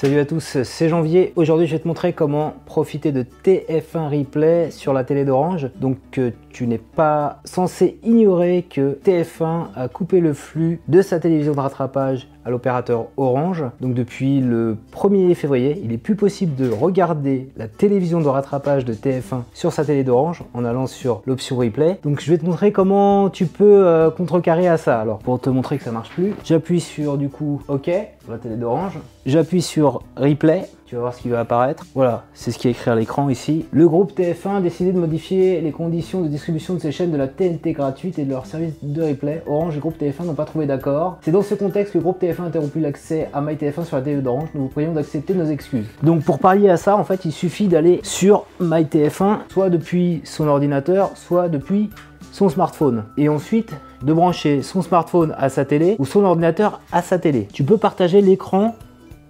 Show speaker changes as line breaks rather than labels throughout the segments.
Salut à tous, c'est Janvier. Aujourd'hui, je vais te montrer comment profiter de TF1 Replay sur la télé d'Orange. Donc, euh, tu n'es pas censé ignorer que TF1 a coupé le flux de sa télévision de rattrapage à l'opérateur Orange. Donc, depuis le 1er février, il est plus possible de regarder la télévision de rattrapage de TF1 sur sa télé d'Orange en allant sur l'option Replay. Donc, je vais te montrer comment tu peux euh, contrecarrer à ça. Alors, pour te montrer que ça marche plus, j'appuie sur du coup OK, la télé d'Orange. J'appuie sur Replay, tu vas voir ce qui va apparaître. Voilà, c'est ce qui est écrit à l'écran ici. Le groupe TF1 a décidé de modifier les conditions de distribution de ses chaînes de la TNT gratuite et de leur service de replay. Orange et groupe TF1 n'ont pas trouvé d'accord. C'est dans ce contexte que le groupe TF1 a interrompu l'accès à MyTF1 sur la télé d'Orange. Nous vous prions d'accepter nos excuses. Donc pour pallier à ça, en fait, il suffit d'aller sur MyTF1, soit depuis son ordinateur, soit depuis son smartphone. Et ensuite, de brancher son smartphone à sa télé ou son ordinateur à sa télé. Tu peux partager l'écran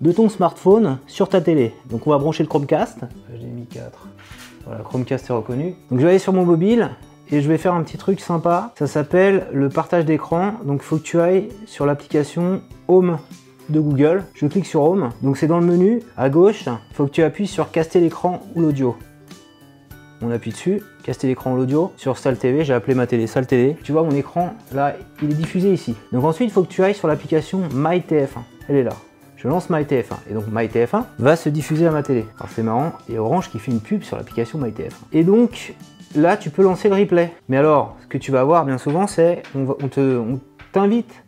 de ton smartphone sur ta télé. Donc on va brancher le Chromecast. HDMI 4. Voilà, Chromecast est reconnu. Donc je vais aller sur mon mobile et je vais faire un petit truc sympa. Ça s'appelle le partage d'écran. Donc il faut que tu ailles sur l'application Home de Google. Je clique sur Home. Donc c'est dans le menu à gauche. Il faut que tu appuies sur caster l'écran ou l'audio. On appuie dessus, caster l'écran l'audio. Sur Salle TV, j'ai appelé ma télé Salle TV. Tu vois mon écran, là, il est diffusé ici. Donc ensuite, il faut que tu ailles sur l'application MyTF1. Elle est là je lance MyTF1 et donc MyTF1 va se diffuser à ma télé. Alors c'est marrant, et Orange qui fait une pub sur l'application MyTF1. Et donc là tu peux lancer le replay. Mais alors ce que tu vas voir bien souvent c'est on, on t'invite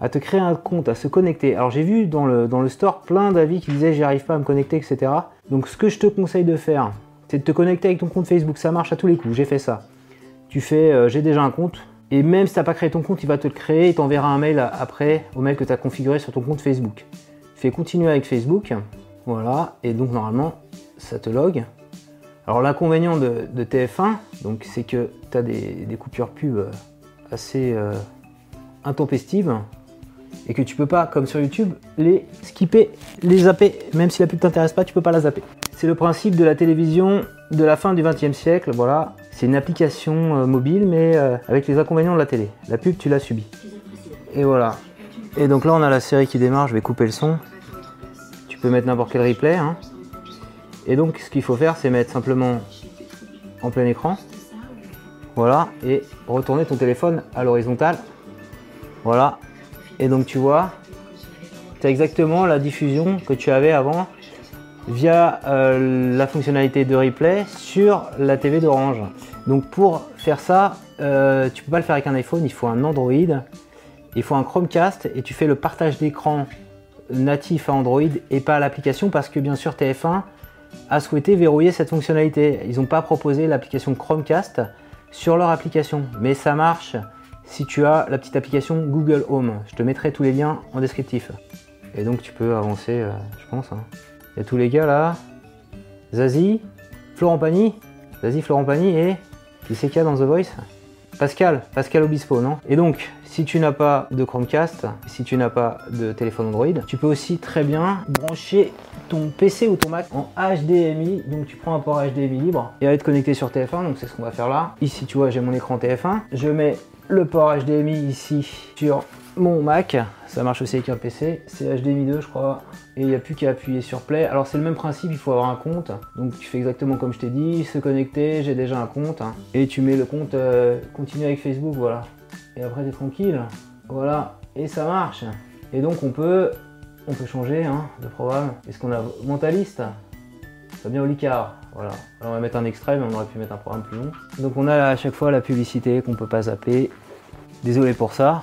à te créer un compte, à se connecter. Alors j'ai vu dans le, dans le store plein d'avis qui disaient j'y arrive pas à me connecter, etc. Donc ce que je te conseille de faire, c'est de te connecter avec ton compte Facebook. Ça marche à tous les coups, j'ai fait ça. Tu fais euh, j'ai déjà un compte, et même si tu n'as pas créé ton compte, il va te le créer et t'enverra un mail après au mail que tu as configuré sur ton compte Facebook fais continuer avec Facebook. Voilà, et donc normalement, ça te log. Alors l'inconvénient de, TF1, donc c'est que tu as des, coupures pub assez euh, intempestives et que tu peux pas, comme sur YouTube, les skipper, les zapper. Même si la pub t'intéresse pas, tu peux pas la zapper. C'est le principe de la télévision de la fin du XXe siècle. Voilà, c'est une application euh, mobile, mais euh, avec les inconvénients de la télé. La pub, tu l'as subi. Et voilà. Et donc là, on a la série qui démarre. Je vais couper le son peux mettre n'importe quel replay. Hein. Et donc ce qu'il faut faire c'est mettre simplement en plein écran. Voilà, et retourner ton téléphone à l'horizontale. Voilà. Et donc tu vois, tu as exactement la diffusion que tu avais avant via euh, la fonctionnalité de replay sur la TV d'Orange. Donc pour faire ça, euh, tu peux pas le faire avec un iPhone, il faut un Android, il faut un Chromecast et tu fais le partage d'écran natif à Android et pas à l'application parce que bien sûr TF1 a souhaité verrouiller cette fonctionnalité. Ils n'ont pas proposé l'application Chromecast sur leur application, mais ça marche si tu as la petite application Google Home. Je te mettrai tous les liens en descriptif. Et donc tu peux avancer, euh, je pense. Hein. Il y a tous les gars là. Zazie, Florent Pagny, Zazie, Florent Pagny et qui c'est qu'il y a dans The Voice? Pascal, Pascal Obispo, non? Et donc, si tu n'as pas de Chromecast, si tu n'as pas de téléphone Android, tu peux aussi très bien brancher ton PC ou ton Mac en HDMI. Donc tu prends un port HDMI libre et aller te connecter sur TF1. Donc c'est ce qu'on va faire là. Ici, tu vois, j'ai mon écran TF1. Je mets le port HDMI ici sur mon Mac. Ça marche aussi avec un PC. C'est HDMI 2, je crois. Et il n'y a plus qu'à appuyer sur Play. Alors c'est le même principe, il faut avoir un compte. Donc tu fais exactement comme je t'ai dit, se connecter, j'ai déjà un compte. Et tu mets le compte euh, continue avec Facebook, voilà et après t'es tranquille. Voilà, et ça marche. Et donc on peut, on peut changer hein, de programme. Est-ce qu'on a mentaliste? Fabien Olicard, voilà. Alors on va mettre un extrait, mais on aurait pu mettre un programme plus long. Donc on a à chaque fois la publicité qu'on peut pas zapper. Désolé pour ça.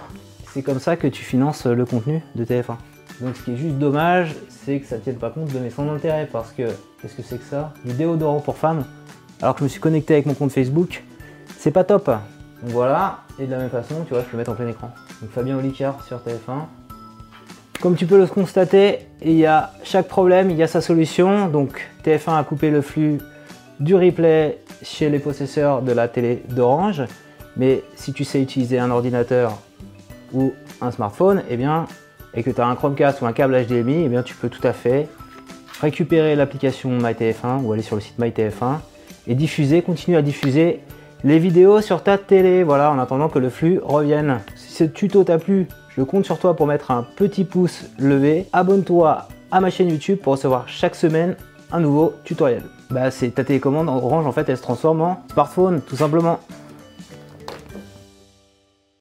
C'est comme ça que tu finances le contenu de TF1. Donc ce qui est juste dommage, c'est que ça tienne pas compte de mes centres d'intérêt parce que qu'est-ce que c'est que ça? Du déodorant pour femmes. Alors que je me suis connecté avec mon compte Facebook, c'est pas top. Donc voilà, et de la même façon, tu vois, je peux le mettre en plein écran. Donc Fabien Olicard sur TF1. Comme tu peux le constater, il y a chaque problème, il y a sa solution. Donc TF1 a coupé le flux du replay chez les possesseurs de la télé d'Orange. Mais si tu sais utiliser un ordinateur ou un smartphone, eh bien, et que tu as un Chromecast ou un câble HDMI, eh bien, tu peux tout à fait récupérer l'application MyTF1 ou aller sur le site MyTF1 et diffuser, continuer à diffuser les vidéos sur ta télé, voilà, en attendant que le flux revienne. Si ce tuto t'a plu, je compte sur toi pour mettre un petit pouce levé. Abonne-toi à ma chaîne YouTube pour recevoir chaque semaine un nouveau tutoriel. Bah c'est ta télécommande Orange en fait elle se transforme en smartphone tout simplement.